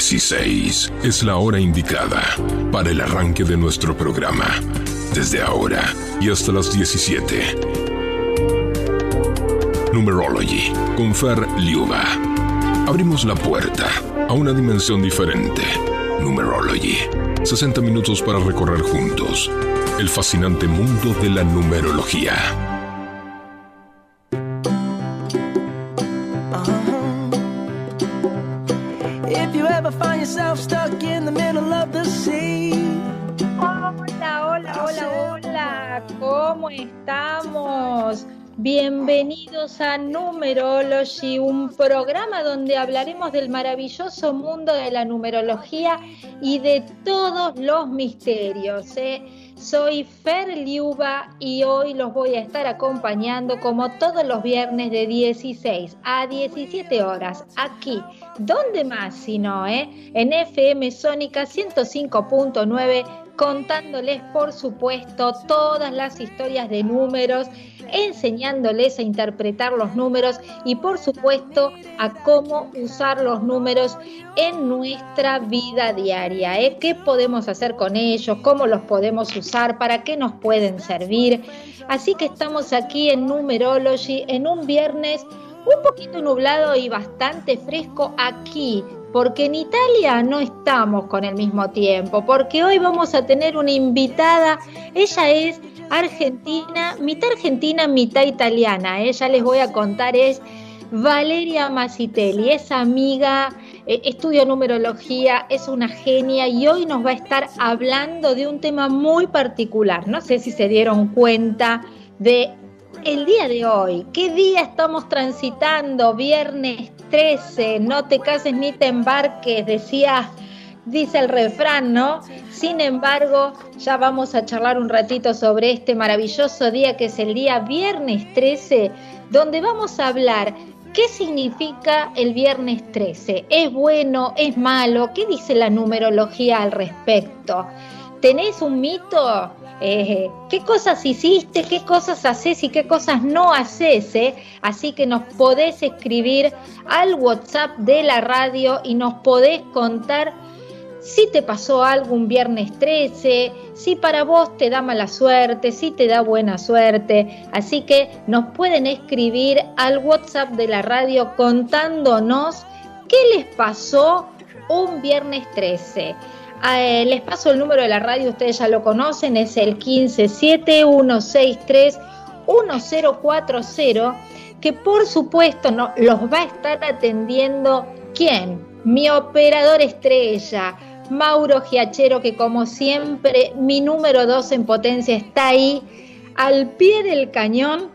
16 es la hora indicada para el arranque de nuestro programa. Desde ahora y hasta las 17. Numerology con Fer Liuba. Abrimos la puerta a una dimensión diferente. Numerology. 60 minutos para recorrer juntos el fascinante mundo de la numerología. Hola, hola, hola, ¿cómo estamos? Bienvenidos a Numerology, un programa donde hablaremos del maravilloso mundo de la numerología y de todos los misterios. ¿eh? Soy Fer Liuba y hoy los voy a estar acompañando como todos los viernes de 16 a 17 horas aquí. ¿Dónde más si no, eh? En FM Sónica 105.9 contándoles por supuesto todas las historias de números, enseñándoles a interpretar los números y por supuesto a cómo usar los números en nuestra vida diaria. ¿eh? ¿Qué podemos hacer con ellos? ¿Cómo los podemos usar? ¿Para qué nos pueden servir? Así que estamos aquí en Numerology en un viernes un poquito nublado y bastante fresco aquí porque en Italia no estamos con el mismo tiempo, porque hoy vamos a tener una invitada, ella es argentina, mitad argentina, mitad italiana, ella les voy a contar, es Valeria Masitelli, es amiga, eh, estudia numerología, es una genia y hoy nos va a estar hablando de un tema muy particular, no sé si se dieron cuenta de el día de hoy, ¿qué día estamos transitando? Viernes 13, no te cases ni te embarques, decía, dice el refrán, ¿no? Sin embargo, ya vamos a charlar un ratito sobre este maravilloso día que es el día viernes 13, donde vamos a hablar ¿Qué significa el viernes 13? ¿Es bueno? ¿Es malo? ¿Qué dice la numerología al respecto? ¿Tenés un mito? Eh, qué cosas hiciste, qué cosas haces y qué cosas no haces. Eh? Así que nos podés escribir al WhatsApp de la radio y nos podés contar si te pasó algo un viernes 13, si para vos te da mala suerte, si te da buena suerte. Así que nos pueden escribir al WhatsApp de la radio contándonos qué les pasó un viernes 13. Eh, les paso el número de la radio, ustedes ya lo conocen, es el 1571631040, que por supuesto no, los va a estar atendiendo quién? Mi operador estrella, Mauro Giachero, que como siempre, mi número 2 en potencia está ahí, al pie del cañón,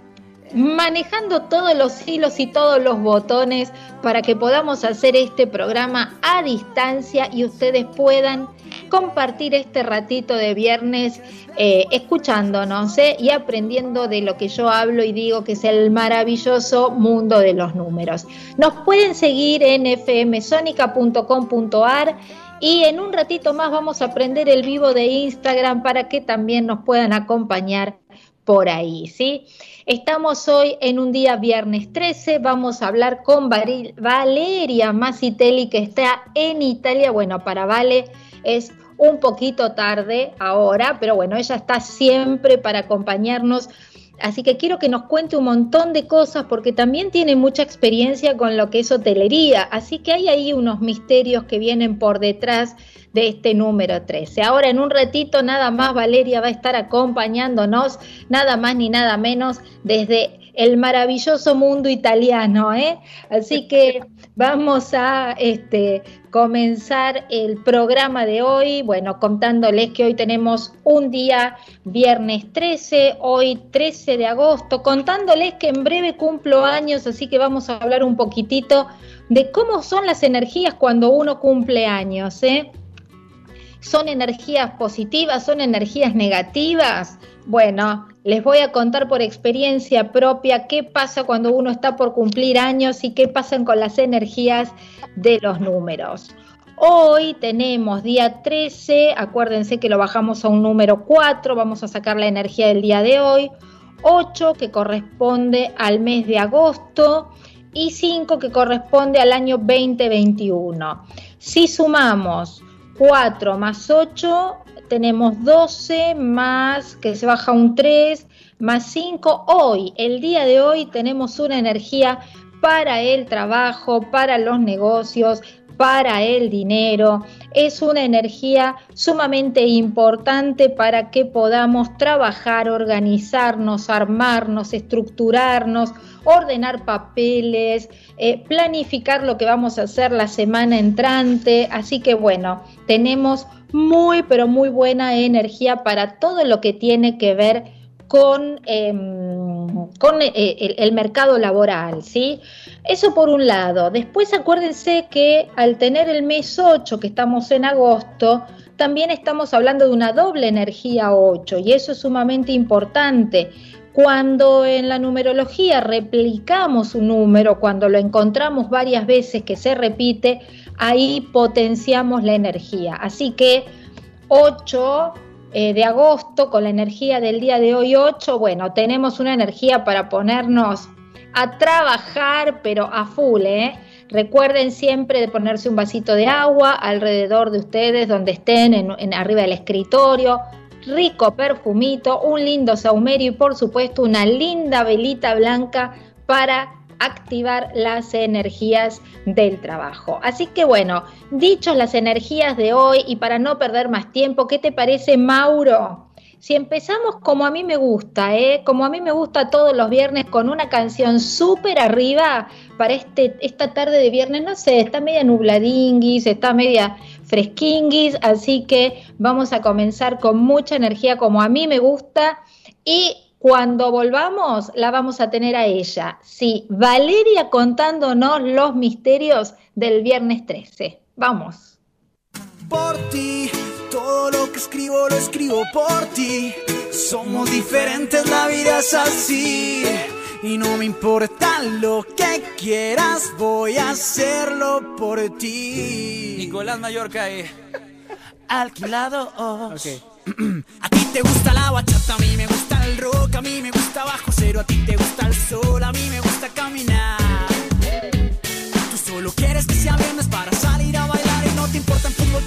manejando todos los hilos y todos los botones para que podamos hacer este programa a distancia y ustedes puedan compartir este ratito de viernes eh, escuchándonos ¿eh? y aprendiendo de lo que yo hablo y digo que es el maravilloso mundo de los números. Nos pueden seguir en fmsonica.com.ar y en un ratito más vamos a aprender el vivo de Instagram para que también nos puedan acompañar por ahí, ¿sí? Estamos hoy en un día viernes 13, vamos a hablar con Valeria Masitelli que está en Italia. Bueno, para Vale es un poquito tarde ahora, pero bueno, ella está siempre para acompañarnos. Así que quiero que nos cuente un montón de cosas porque también tiene mucha experiencia con lo que es hotelería. Así que hay ahí unos misterios que vienen por detrás de este número 13. Ahora en un ratito nada más Valeria va a estar acompañándonos, nada más ni nada menos desde el maravilloso mundo italiano, ¿eh? Así que vamos a este, comenzar el programa de hoy, bueno, contándoles que hoy tenemos un día viernes 13, hoy 13 de agosto, contándoles que en breve cumplo años, así que vamos a hablar un poquitito de cómo son las energías cuando uno cumple años, ¿eh? ¿Son energías positivas? ¿Son energías negativas? Bueno, les voy a contar por experiencia propia qué pasa cuando uno está por cumplir años y qué pasan con las energías de los números. Hoy tenemos día 13, acuérdense que lo bajamos a un número 4, vamos a sacar la energía del día de hoy, 8 que corresponde al mes de agosto y 5 que corresponde al año 2021. Si sumamos 4 más 8, tenemos 12 más que se baja un 3 más 5. Hoy, el día de hoy, tenemos una energía para el trabajo, para los negocios, para el dinero. Es una energía sumamente importante para que podamos trabajar, organizarnos, armarnos, estructurarnos, ordenar papeles, eh, planificar lo que vamos a hacer la semana entrante. Así que bueno, tenemos muy, pero muy buena energía para todo lo que tiene que ver con, em, con eh, el, mercado laboral, ¿sí? Eso por un lado. Después acuérdense que al tener el mes 8, que estamos en agosto, también estamos hablando de una doble energía 8 y eso es sumamente importante. Cuando en la numerología replicamos un número, cuando lo encontramos varias veces que se repite, ahí potenciamos la energía. Así que 8 eh, de agosto, con la energía del día de hoy 8, bueno, tenemos una energía para ponernos a trabajar, pero a full, ¿eh? Recuerden siempre de ponerse un vasito de agua alrededor de ustedes, donde estén, en, arriba del escritorio, rico perfumito, un lindo saumerio y por supuesto una linda velita blanca para activar las energías del trabajo. Así que bueno, dichos las energías de hoy y para no perder más tiempo, ¿qué te parece Mauro? Si empezamos como a mí me gusta, ¿eh? como a mí me gusta todos los viernes con una canción súper arriba para este, esta tarde de viernes, no sé, está media nubladinguis, está media fresquinguis, así que vamos a comenzar con mucha energía como a mí me gusta y cuando volvamos, la vamos a tener a ella. Sí, Valeria contándonos los misterios del viernes 13. Vamos. Por ti, todo lo que escribo lo escribo por ti. Somos diferentes, la vida es así. Y no me importa lo que quieras, voy a hacerlo por ti. Nicolás Mallorca, eh. Alquilado. a ti te gusta la bachata, a mí me gusta el rock, a mí me gusta bajo cero, a ti te gusta el sol, a mí me gusta caminar. Tú solo quieres que sea viernes para salir a bailar y no te importa el fútbol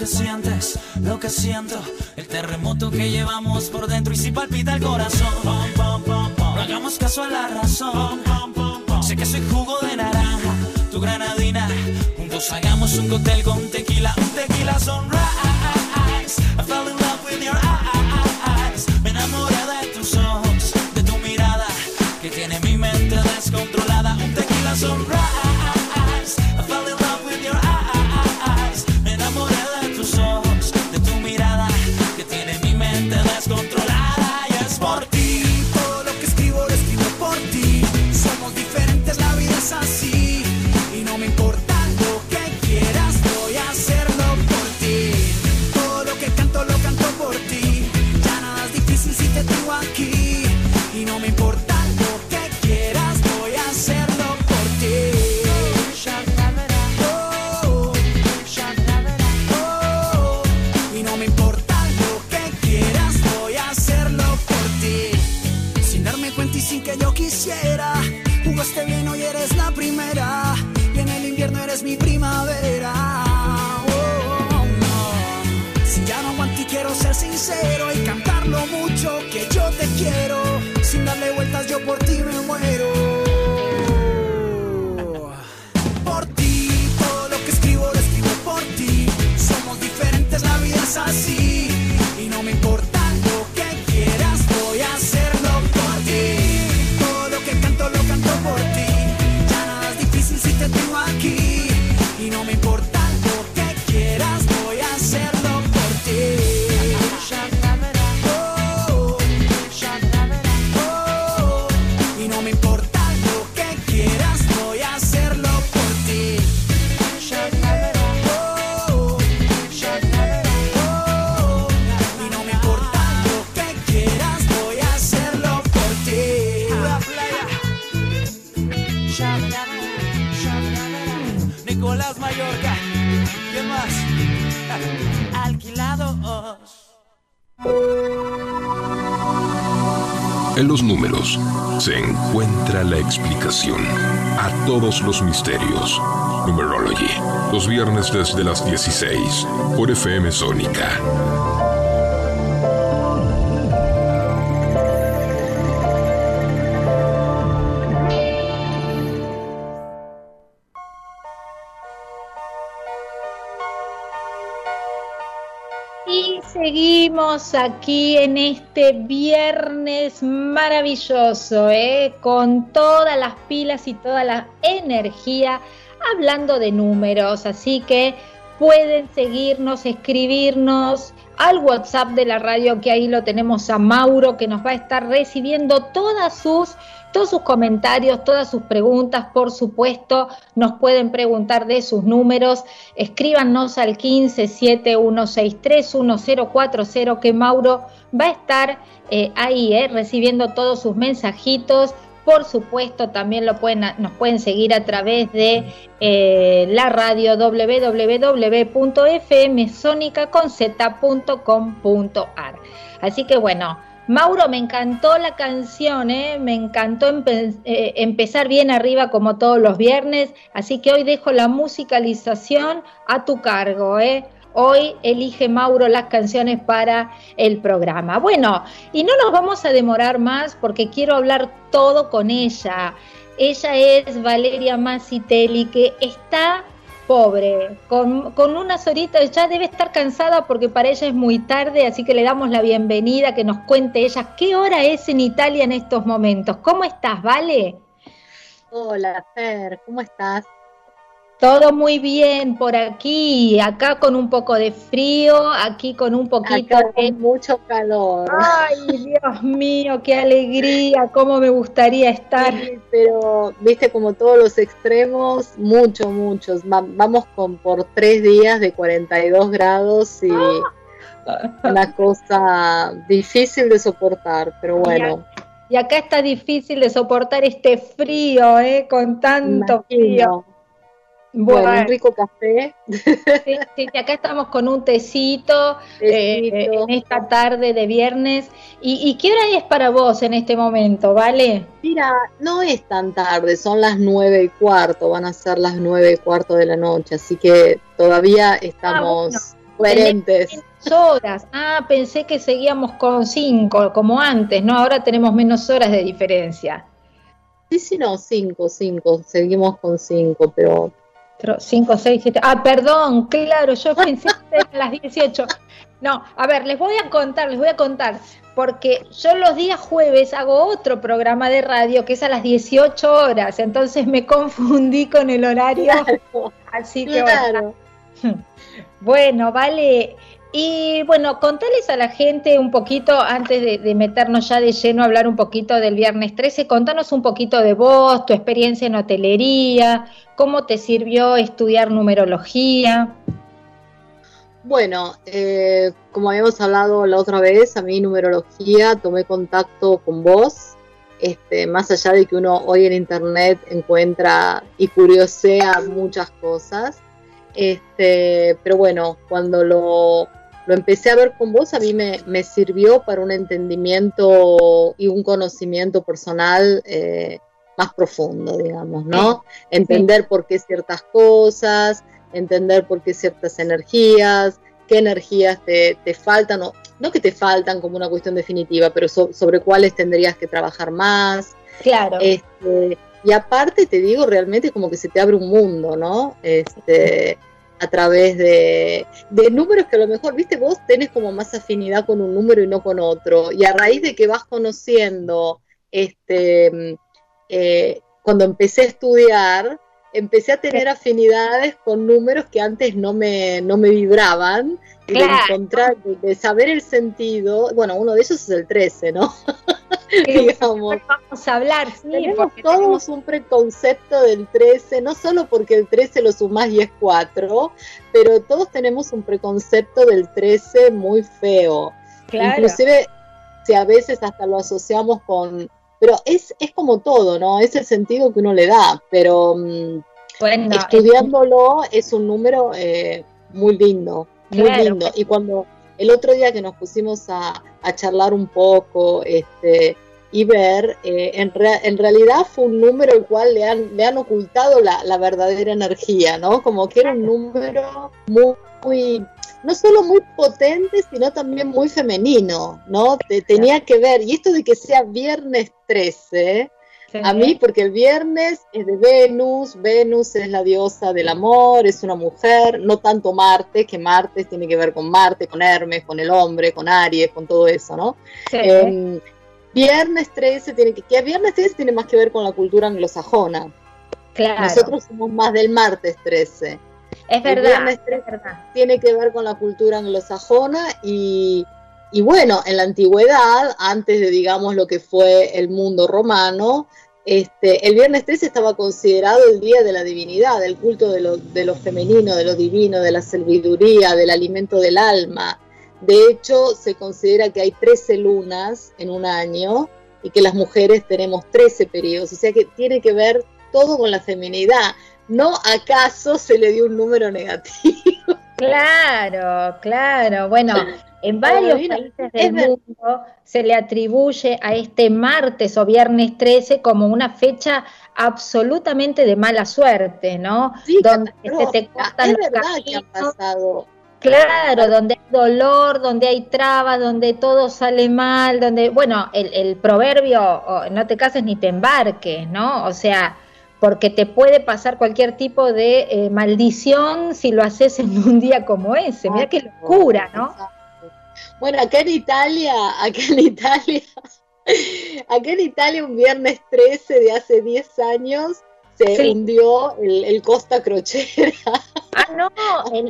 que sientes, lo que siento. El terremoto que llevamos por dentro y si palpita el corazón. No hagamos caso a la razón. Sé que soy jugo de naranja, tu granadina. Juntos hagamos un cóctel con tequila, un tequila sunrise. I fell in love with your eyes. Me enamoré de tus ojos, de tu mirada, que tiene mi mente descontrolada. Un tequila sunrise. Explicación a todos los misterios. Numerology, los viernes desde las 16 por FM Sónica aquí en este viernes maravilloso, ¿eh? con todas las pilas y toda la energía hablando de números. Así que pueden seguirnos, escribirnos al WhatsApp de la radio, que ahí lo tenemos a Mauro, que nos va a estar recibiendo todas sus todos sus comentarios, todas sus preguntas, por supuesto, nos pueden preguntar de sus números. Escríbanos al 1571631040 que Mauro va a estar eh, ahí eh, recibiendo todos sus mensajitos. Por supuesto, también lo pueden, nos pueden seguir a través de eh, la radio www.fmsonica.com.ar. Así que bueno, Mauro, me encantó la canción, ¿eh? me encantó eh, empezar bien arriba como todos los viernes, así que hoy dejo la musicalización a tu cargo. ¿eh? Hoy elige Mauro las canciones para el programa. Bueno, y no nos vamos a demorar más porque quiero hablar todo con ella. Ella es Valeria Massitelli, que está pobre, con, con, unas horitas, ya debe estar cansada porque para ella es muy tarde, así que le damos la bienvenida, que nos cuente ella qué hora es en Italia en estos momentos. ¿Cómo estás, Vale? Hola, Fer, ¿cómo estás? Todo muy bien por aquí, acá con un poco de frío, aquí con un poquito de mucho calor. Ay, Dios mío, qué alegría, cómo me gustaría estar. pero viste como todos los extremos, mucho, muchos. vamos con por tres días de 42 grados y una cosa difícil de soportar, pero bueno. Y acá está difícil de soportar este frío, ¿eh? Con tanto frío. Bueno, un rico café. Sí, sí, acá estamos con un tecito, eh, en esta tarde de viernes. ¿Y, qué hora es para vos en este momento, vale? Mira, no es tan tarde, son las nueve y cuarto, van a ser las nueve y cuarto de la noche, así que todavía estamos ah, coherentes. horas. Ah, pensé que seguíamos con cinco, como antes, ¿no? Ahora tenemos menos horas de diferencia. Sí, sí, no, cinco, cinco, seguimos con cinco, pero 5, 6, 7. Ah, perdón, claro, yo pensé que eran las 18. No, a ver, les voy a contar, les voy a contar, porque yo los días jueves hago otro programa de radio que es a las 18 horas, entonces me confundí con el horario. así que bueno. bueno, vale. Y bueno, contales a la gente un poquito, antes de, meternos ya de lleno a hablar un poquito del viernes 13, contanos un poquito de vos, tu experiencia en hotelería, cómo te sirvió estudiar numerología. Bueno, eh, como habíamos hablado la otra vez, a mí numerología tomé contacto con vos, este, más allá de que uno hoy en internet encuentra y curiosea muchas cosas. Este, pero bueno, cuando lo lo empecé a ver con vos, a mí me, sirvió para un entendimiento y un conocimiento personal eh, más profundo, digamos, ¿no? Entender por qué ciertas cosas, entender por qué ciertas energías, qué energías te, faltan, o, no que te faltan como una cuestión definitiva, pero sobre cuáles tendrías que trabajar más. Claro. Este, y aparte te digo, realmente como que se te abre un mundo, ¿no? Este, a través de, números que a lo mejor, viste, vos tenés como más afinidad con un número y no con otro. Y a raíz de que vas conociendo, este, eh, cuando empecé a estudiar, empecé a tener afinidades con números que antes no me, no me vibraban. Y de encontrar, de, saber el sentido, bueno, uno de esos es el 13, ¿no? digamos. Vamos a hablar, sí, tenemos todos un preconcepto del 13, no solo porque el 13 lo sumás y es 4, pero todos tenemos un preconcepto del 13 muy feo. Inclusive si a veces hasta lo asociamos con... Pero es, es como todo, ¿no? Es el sentido que uno le da, pero... Mm, estudiándolo es un número eh, muy lindo, muy lindo. Y cuando el otro día que nos pusimos a, charlar un poco este, y ver, eh, en, en, realidad fue un número el cual le han, le han ocultado la, la verdadera energía, ¿no? Como que era un número muy, muy no solo muy potente, sino también muy femenino, ¿no? Te, tenía que ver, y esto de que sea viernes 13, a mí, porque el viernes es de Venus, Venus es la diosa del amor, es una mujer, no tanto Marte, que Marte tiene que ver con Marte, con Hermes, con el hombre, con Aries, con todo eso, ¿no? Em, viernes 13 tiene que, que viernes 13 tiene más que ver con la cultura anglosajona. Claro. Nosotros somos más del martes 13. Es verdad, es verdad. Tiene que ver con la cultura anglosajona y, y bueno, en la antigüedad, antes de digamos lo que fue el mundo romano, este, el viernes 13 estaba considerado el día de la divinidad, del culto de lo, de lo femenino, de lo divino, de la sabiduría, del alimento del alma. De hecho, se considera que hay 13 lunas en un año y que las mujeres tenemos 13 periodos, o sea que tiene que ver todo con la feminidad. ¿No acaso se le dio un número negativo? Claro, claro. Bueno, en varios países del mundo se le atribuye a este martes o viernes 13 como una fecha absolutamente de mala suerte, ¿no? Sí, donde se te cortan es verdad que ha pasado. Claro, donde hay dolor, donde hay trabas, donde todo sale mal, donde, bueno, el, el proverbio, no te cases ni te embarques, ¿no? O sea, porque te puede pasar cualquier tipo de eh, maldición si lo haces en un día como ese. Mira qué locura, ¿no? Bueno, acá en Italia, acá en Italia, acá en Italia un viernes 13 de hace 10 años se hundió el, Costa Crochera. Ah, no,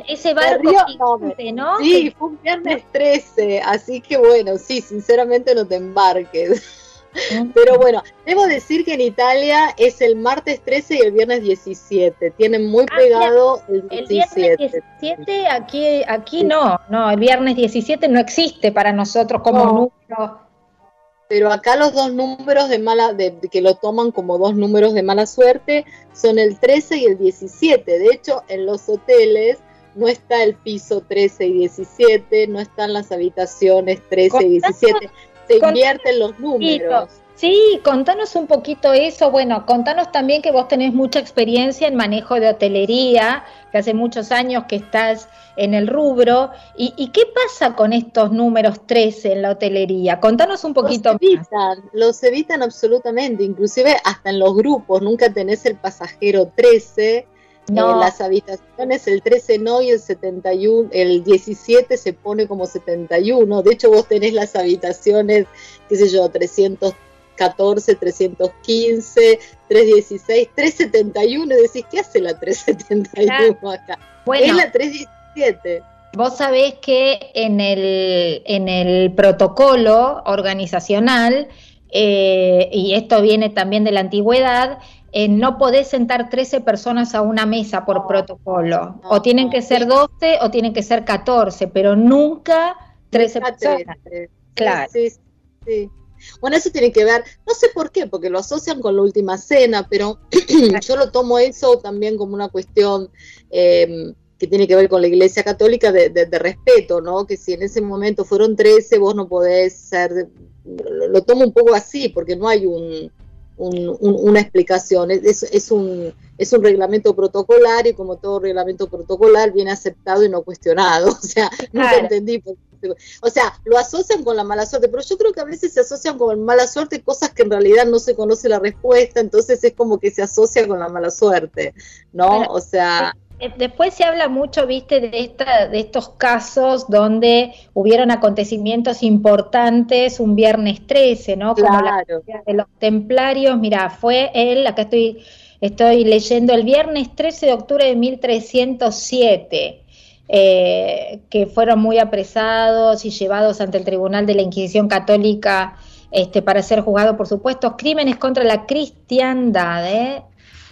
ese barco gigante, ¿no? Sí, fue un viernes 13, así que bueno, sí, sinceramente no te embarques. Pero bueno, debo decir que en Italia es el martes 13 y el viernes 17. Tienen muy ah, pegado el 17. El viernes 17 aquí, aquí no, no, el viernes 17 no existe para nosotros como número. Pero acá los dos números de mala, de, que lo toman como dos números de mala suerte son el 13 y el 17. De hecho, en los hoteles no está el piso 13 y 17, no están las habitaciones 13 y 17 se invierten los números. Sí, contanos un poquito eso. Bueno, contanos también que vos tenés mucha experiencia en manejo de hotelería, que hace muchos años que estás en el rubro. ¿Y, qué pasa con estos números 13 en la hotelería? Contanos un poquito los evitan, Los evitan absolutamente, inclusive hasta en los grupos. Nunca tenés el pasajero 13 no. las habitaciones, el 13 no y el 71, el 17 se pone como 71. De hecho, vos tenés las habitaciones, qué sé yo, 314, 315, 316, 371. Y decís, ¿qué hace la 371 acá? Bueno, es la 317. Vos sabés que en el, en el protocolo organizacional, eh, y esto viene también de la antigüedad, eh, no podés sentar 13 personas a una mesa por protocolo. o tienen que ser 12 o tienen que ser 14, pero nunca 13 personas. Claro. Sí, sí, Bueno, eso tiene que ver, no sé por qué, porque lo asocian con la última cena, pero yo lo tomo eso también como una cuestión em, que tiene que ver con la Iglesia Católica de, de, respeto, ¿no? Que si en ese momento fueron 13, vos no podés ser, lo tomo un poco así, porque no hay un, una explicación. Es, es, un, es un reglamento protocolar y como todo reglamento protocolar viene aceptado y no cuestionado. O sea, no entendí. O sea, lo asocian con la mala suerte, pero yo creo que a veces se asocian con mala suerte cosas que en realidad no se conoce la respuesta, entonces es como que se asocia con la mala suerte, ¿no? o sea... Eh, después se habla mucho, viste, de, esta, de estos casos donde hubieron acontecimientos importantes un viernes 13, ¿no? Como la de los templarios, mira, fue él, acá estoy, estoy leyendo, el viernes 13 de octubre de 1307. Eh, que fueron muy apresados y llevados ante el Tribunal de la Inquisición Católica este, para ser juzgados por supuestos crímenes contra la cristiandad. ¿eh?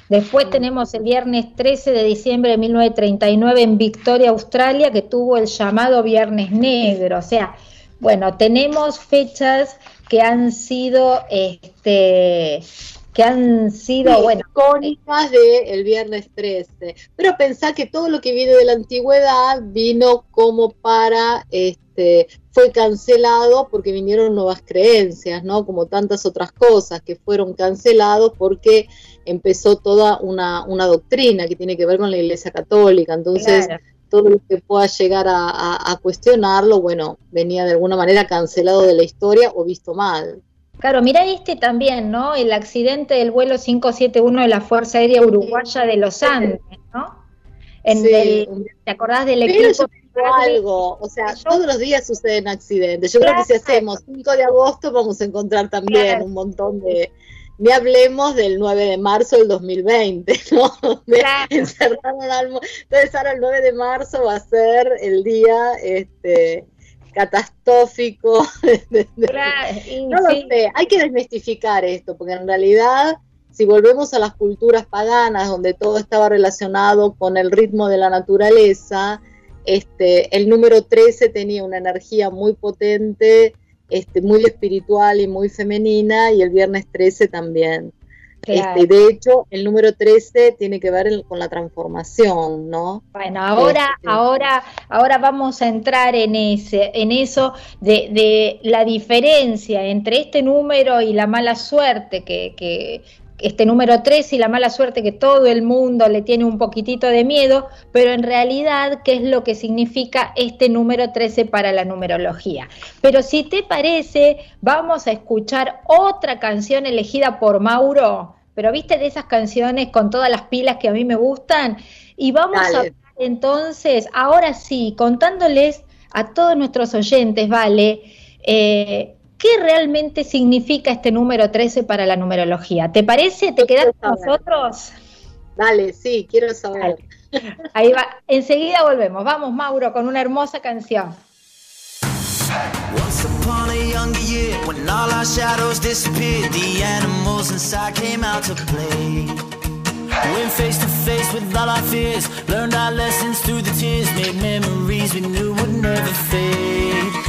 Después tenemos el viernes 13 de diciembre de 1939 en Victoria, Australia, que tuvo el llamado Viernes Negro. O sea, bueno, tenemos fechas que han sido este, que han sido, bueno, icónicas del viernes 13. Pero pensá que todo lo que viene de la antigüedad vino como para, este, fue cancelado porque vinieron nuevas creencias, ¿no? Como tantas otras cosas que fueron cancelados porque empezó toda una, una doctrina que tiene que ver con la Iglesia Católica. Entonces, todo lo que pueda llegar a, cuestionarlo, bueno, venía de alguna manera cancelado de la historia o visto mal. Claro, mira este también, ¿no? El accidente del vuelo 571 de la Fuerza Aérea Uruguaya de los Andes, ¿no? En ¿Te acordás del equipo? Algo, o sea, todos los días suceden accidentes. Yo creo que si hacemos 5 de agosto vamos a encontrar también un montón de, ni hablemos del 9 de marzo del 2020, ¿no? Entonces ahora el 9 de marzo va a ser el día este, catastrófico. no lo sé, hay que desmistificar esto, porque en realidad si volvemos a las culturas paganas, donde todo estaba relacionado con el ritmo de la naturaleza, este, el número 13 tenía una energía muy potente, este, muy espiritual y muy femenina, y el viernes 13 también. Este, de hecho, el número 13 tiene que ver con la transformación, ¿no? Bueno, ahora, este, ahora, ahora vamos a entrar en ese, en eso de, de, la diferencia entre este número y la mala suerte que, que, este número 3 y la mala suerte que todo el mundo le tiene un poquitito de miedo, pero en realidad, ¿qué es lo que significa este número 13 para la numerología? Pero si te parece, vamos a escuchar otra canción elegida por Mauro, pero viste de esas canciones con todas las pilas que a mí me gustan, y vamos a entonces, ahora sí, contándoles a todos nuestros oyentes, ¿vale? Eh, ¿Qué realmente significa este número 13 para la numerología? ¿Te parece? ¿Te quedas con nosotros? Dale, sí, quiero saber. Ahí va, enseguida volvemos. Vamos, Mauro, con una hermosa canción. Once upon a younger year, when all our shadows disappeared, the animals inside came out to play. Went face to face with all our fears, learned our lessons through the tears, made memories we knew would never fade.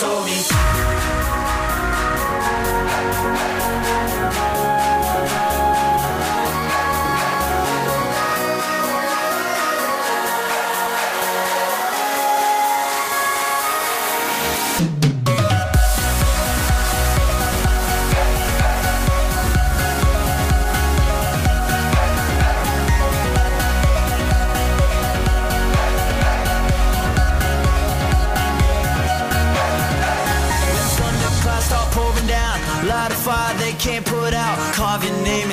told me.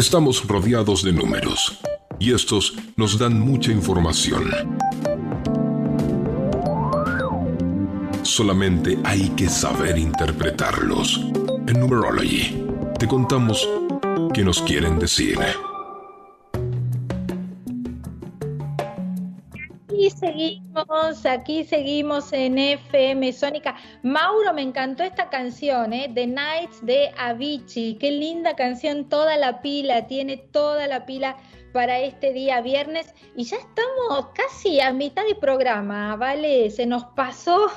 Estamos rodeados de números y estos nos dan mucha información. Solamente hay que saber interpretarlos. En Numerology te contamos qué nos quieren decir. Seguimos, aquí seguimos en FM Sónica. Mauro, me encantó esta canción, ¿eh? The Nights de Avicii. Qué linda canción, toda la pila, tiene toda la pila para este día viernes. Y ya estamos casi a mitad de programa, ¿vale? Se nos pasó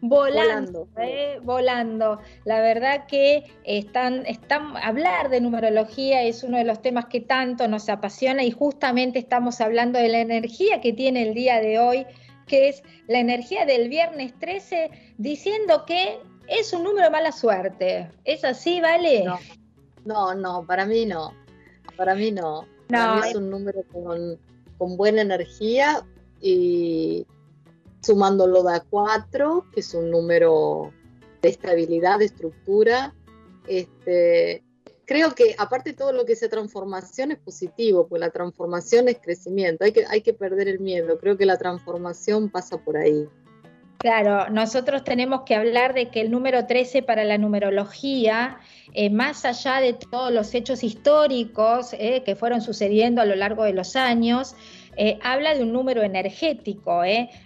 volando, eh, volando. La verdad que están, están, hablar de numerología es uno de los temas que tanto nos apasiona y justamente estamos hablando de la energía que tiene el día de hoy, que es la energía del viernes 13, diciendo que es un número de mala suerte. ¿Es así, vale? No, no, no para mí no. Para mí no. Para mí es un número con, con buena energía y sumándolo de a 4, que es un número de estabilidad, de estructura. Este, creo que aparte todo lo que es transformación es positivo, pues la transformación es crecimiento, hay que, hay que perder el miedo, creo que la transformación pasa por ahí. Claro, nosotros tenemos que hablar de que el número 13 para la numerología, eh, más allá de todos los hechos históricos eh, que fueron sucediendo a lo largo de los años, eh, habla de un número energético,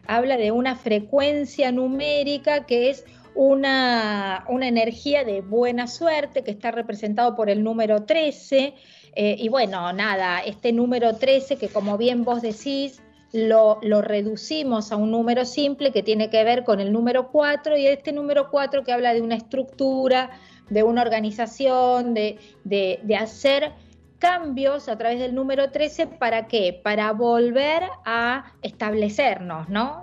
habla de una frecuencia numérica que es una, una, energía de buena suerte que está representado por el número 13. Eh, y bueno, nada, este número 13 que como bien vos decís, lo, lo, reducimos a un número simple que tiene que ver con el número 4 y este número 4 que habla de una estructura, de una organización, de, de, de hacer cambios a través del número 13, ¿para qué? Para volver a establecernos, ¿no?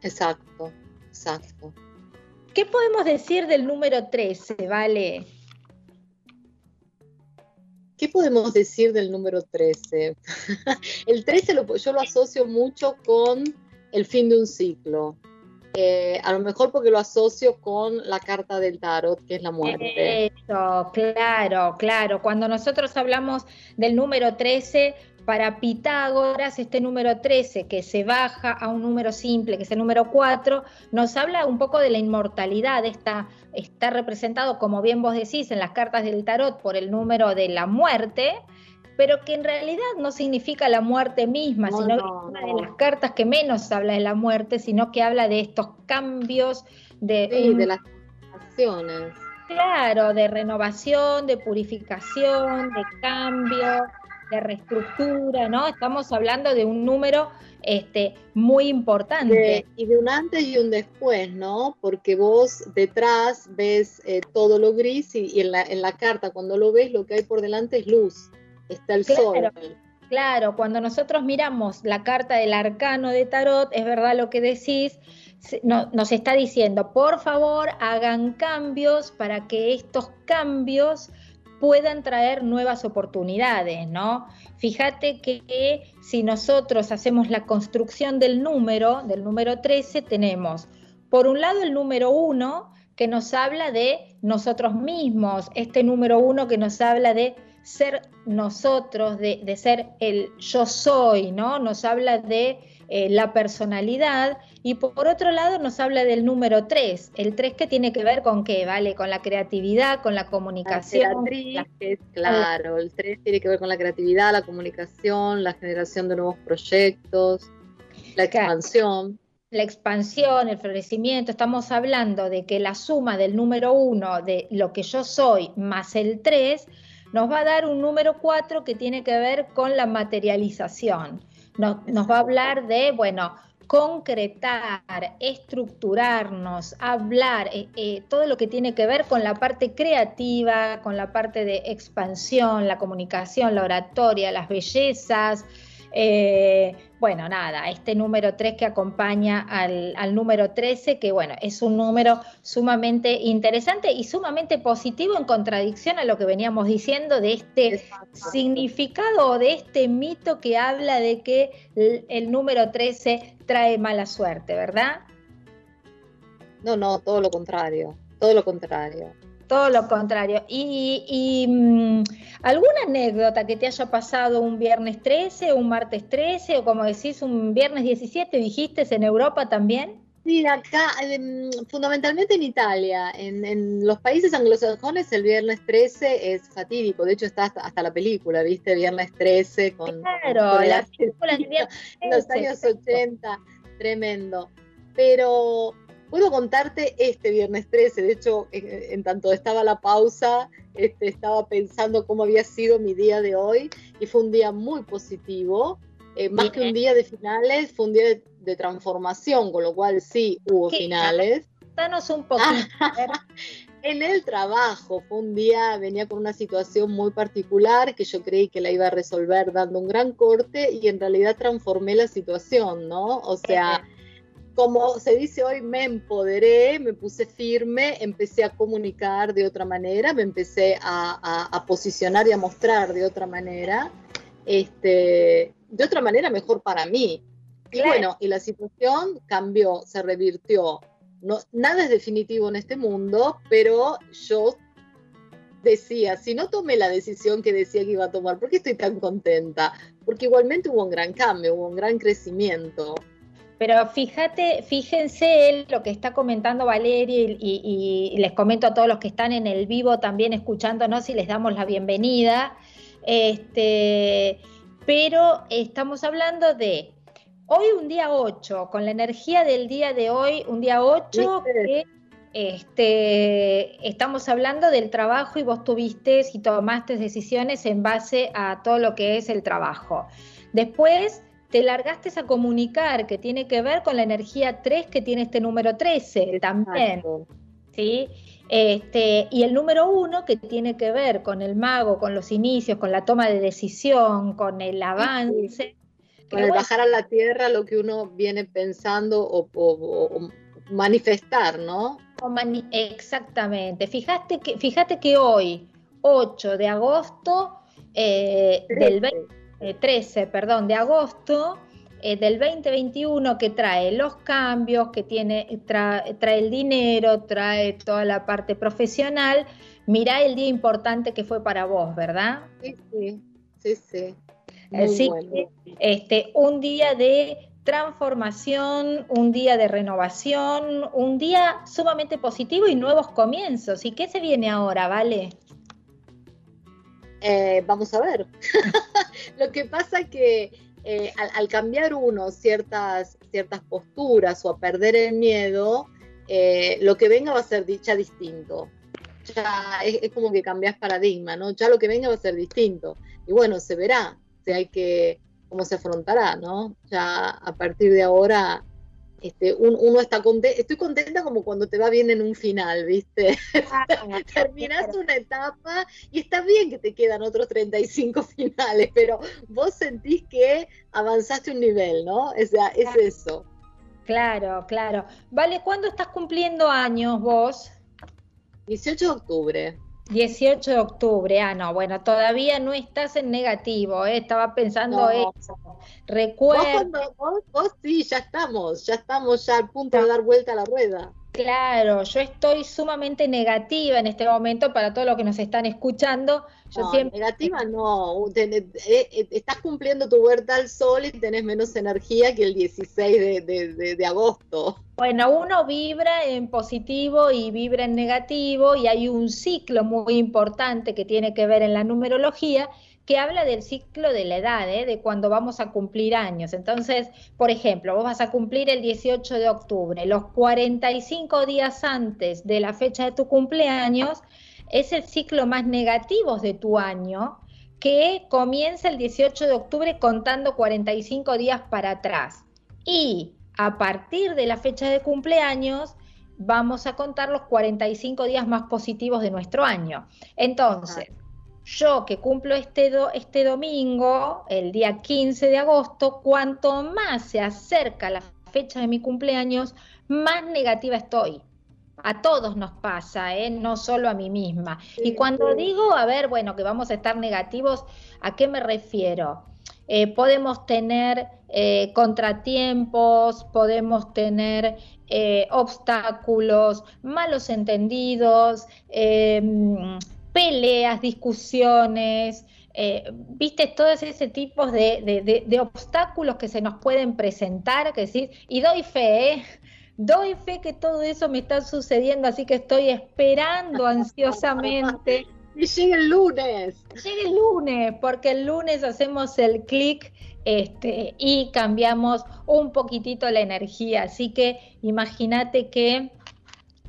Exacto, exacto. ¿Qué podemos decir del número 13, Vale? ¿Qué podemos decir del número 13? el 13 yo lo asocio mucho con el fin de un ciclo. Eh, a lo mejor porque lo asocio con la carta del tarot, que es la muerte. Eso, claro, claro. Cuando nosotros hablamos del número 13, para Pitágoras, este número 13 que se baja a un número simple, que es el número 4, nos habla un poco de la inmortalidad. Está, está representado, como bien vos decís, en las cartas del tarot por el número de la muerte, pero que en realidad no significa la muerte misma, sino que es una de las cartas que menos habla de la muerte, sino que habla de estos cambios de... Sí, de las acciones. Claro, de renovación, de purificación, de cambio, reestructura, ¿no? Estamos hablando de un número este, muy importante. y de un antes y un después, ¿no? Porque vos detrás ves eh, todo lo gris y, en, la, en la carta cuando lo ves lo que hay por delante es luz está el sol. Claro, cuando nosotros miramos la carta del arcano de tarot, es verdad lo que decís, nos está diciendo, por favor, hagan cambios para que estos cambios puedan traer nuevas oportunidades, ¿no? Fíjate que, si nosotros hacemos la construcción del número, del número 13, tenemos por un lado el número 1, que nos habla de nosotros mismos, este número 1 que nos habla de ser nosotros, de, ser el yo soy, ¿no? Nos habla de eh, la personalidad y por otro lado nos habla del número 3, el 3 que tiene que ver con qué, ¿vale? Con la creatividad, con la comunicación. claro, el 3 tiene que ver con la creatividad, la comunicación, la generación de nuevos proyectos, la expansión. La expansión, el florecimiento, estamos hablando de que la suma del número 1 de lo que yo soy más el 3 nos va a dar un número 4 que tiene que ver con la materialización. Nos, va a hablar de, bueno, concretar, estructurarnos, hablar, eh, eh, todo lo que tiene que ver con la parte creativa, con la parte de expansión, la comunicación, la oratoria, las bellezas, eh, bueno, nada, este número 3 que acompaña al, número 13, que bueno, es un número sumamente interesante y sumamente positivo en contradicción a lo que veníamos diciendo de este significado o de este mito que habla de que el, número 13 trae mala suerte, ¿verdad? No, no, todo lo contrario, todo lo contrario. Todo lo contrario. ¿Y, mm, alguna anécdota que te haya pasado un viernes 13, un martes 13 o como decís, un viernes 17, dijiste, en Europa también? Sí, acá, em, fundamentalmente en Italia. En, los países anglosajones el viernes 13 es fatídico. De hecho, está hasta, la película, ¿viste? Viernes 13 con. Claro, la película En los años 80, tremendo. Pero puedo contarte este viernes 13. De hecho, en, tanto estaba la pausa, este, estaba pensando cómo había sido mi día de hoy y fue un día muy positivo. Eh, más que un día de finales, fue un día de de transformación, con lo cual sí hubo finales. Danos un poquito. en el trabajo, fue un día, venía con una situación muy particular que yo creí que la iba a resolver dando un gran corte y en realidad transformé la situación, ¿no? O sea, como se dice hoy, me empoderé, me puse firme, empecé a comunicar de otra manera, me empecé a, a posicionar y a mostrar de otra manera, este, de otra manera mejor para mí, y bueno, y la situación cambió, se revirtió. No, nada es definitivo en este mundo, pero yo decía, si no tomé la decisión que decía que iba a tomar, ¿por qué estoy tan contenta? Porque igualmente hubo un gran cambio, hubo un gran crecimiento. Pero fíjate, fíjense lo que está comentando Valeria y, y, les comento a todos los que están en el vivo también escuchándonos y les damos la bienvenida. Este, pero estamos hablando de Hoy un día 8, con la energía del día de hoy, un día 8 que este, estamos hablando del trabajo y vos tuviste y tomaste decisiones en base a todo lo que es el trabajo. Después te largaste a comunicar, que tiene que ver con la energía 3 que tiene este número 13 también. ¿sí? Este, y el número 1 que tiene que ver con el mago, con los inicios, con la toma de decisión, con el avance. Para bajar a la tierra lo que uno viene pensando o, manifestar, ¿no? exactamente. Fíjate que, fíjate que hoy, 8 de agosto eh, del 13, eh, perdón, de agosto eh, del 2021 que trae los cambios, que tiene, trae el dinero, trae toda la parte profesional. Mirá el día importante que fue para vos, ¿verdad? Sí, sí, sí, sí. Así que este, un día de transformación, un día de renovación, un día sumamente positivo y nuevos comienzos. ¿Y qué se viene ahora, Vale? Eh, vamos a ver. Lo que pasa que eh, al, cambiar uno ciertas, ciertas posturas o a perder el miedo, eh, lo que venga va a ser dicha distinto. Ya es, es, como que cambias paradigma, ¿no? Ya lo que venga va a ser distinto. Y bueno, se verá, hay que, cómo se afrontará, ¿no? Ya a partir de ahora, este, uno está contento, estoy contenta como cuando te va bien en un final, ¿viste? Terminas una etapa y está bien que te quedan otros 35 finales, pero vos sentís que avanzaste un nivel, ¿no? O sea, es eso. Claro, claro. Vale, ¿cuándo estás cumpliendo años vos? 18 de octubre. 18 de octubre, ah, no, bueno, todavía no estás en negativo, ¿eh? estaba pensando eso. Recuerda. Vos, vos, sí, ya estamos, ya estamos ya al punto de dar vuelta a la rueda. Claro, yo estoy sumamente negativa en este momento para todos los que nos están escuchando. Yo no, Negativa no, eh, eh, estás cumpliendo tu vuelta al sol y tenés menos energía que el 16 de, agosto. Bueno, uno vibra en positivo y vibra en negativo y hay un ciclo muy importante que tiene que ver en la numerología que habla del ciclo de la edad, ¿eh? de cuando vamos a cumplir años. Entonces, por ejemplo, vos vas a cumplir el 18 de octubre, los 45 días antes de la fecha de tu cumpleaños es el ciclo más negativo de tu año, que comienza el 18 de octubre contando 45 días para atrás. Y a partir de la fecha de cumpleaños, vamos a contar los 45 días más positivos de nuestro año. Entonces, yo que cumplo este, este domingo, el día 15 de agosto, cuanto más se acerca la fecha de mi cumpleaños, más negativa estoy. A todos nos pasa, ¿eh? no solo a mí misma. y cuando digo, a ver, bueno, que vamos a estar negativos, ¿a qué me refiero? Eh, podemos tener eh, contratiempos, podemos tener obstáculos, malos entendidos, peleas, discusiones, eh, viste, todos ese tipos de, obstáculos que se nos pueden presentar, que y doy fe, doy fe que todo eso me está sucediendo, así que estoy esperando ansiosamente y llegue el lunes. Llegue el lunes, porque el lunes hacemos el clic este, y cambiamos un poquitito la energía. Así que imagínate que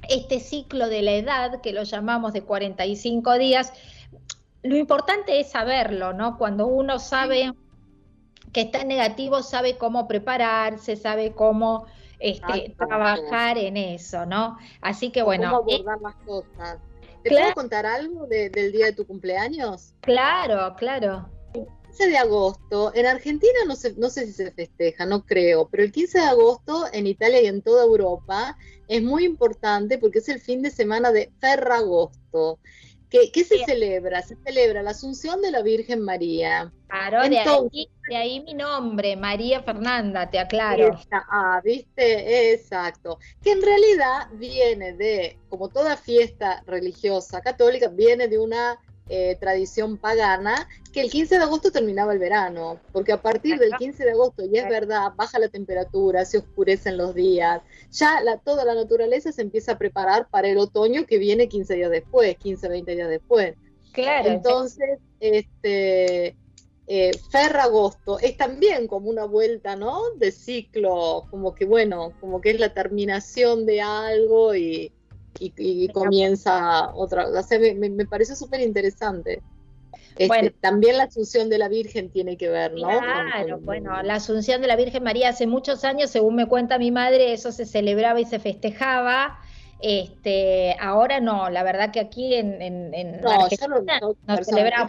este ciclo de la edad, que lo llamamos de 45 días, lo importante es saberlo, ¿no? Cuando uno sabe que está negativo, sabe cómo prepararse, sabe cómo este, trabajar en eso, ¿no? Así que bueno. Cómo abordar las cosas. ¿Te puedo contar algo del día de tu cumpleaños? Claro, claro. El 15 de agosto, en Argentina no sé, no sé si se festeja, no creo, pero el 15 de agosto en Italia y en toda Europa es muy importante porque es el fin de semana de Ferragosto. ¿Qué, se celebra? Se celebra la Asunción de la Virgen María. Claro, de, ahí, de, ahí, mi nombre, María Fernanda, te aclaro. ah, viste, exacto. Que en realidad viene de, como toda fiesta religiosa católica, viene de una eh, tradición pagana, que el 15 de agosto terminaba el verano, porque a partir del 15 de agosto, y es verdad, baja la temperatura, se oscurecen los días, ya la, toda la naturaleza se empieza a preparar para el otoño que viene 15 días después, 15, 20 días después. Claro. Entonces, este... Eh, Ferragosto es también como una vuelta, ¿no? De ciclo, como que bueno, como que es la terminación de algo y, y, comienza otra. O me, me parece súper interesante. Este, también la Asunción de la Virgen tiene que ver, ¿no? Claro, bueno, la Asunción de la Virgen María hace muchos años, según me cuenta mi madre, eso se celebraba y se festejaba. Este, ahora no, la verdad que aquí en, en, no, Argentina no, no, celebramos.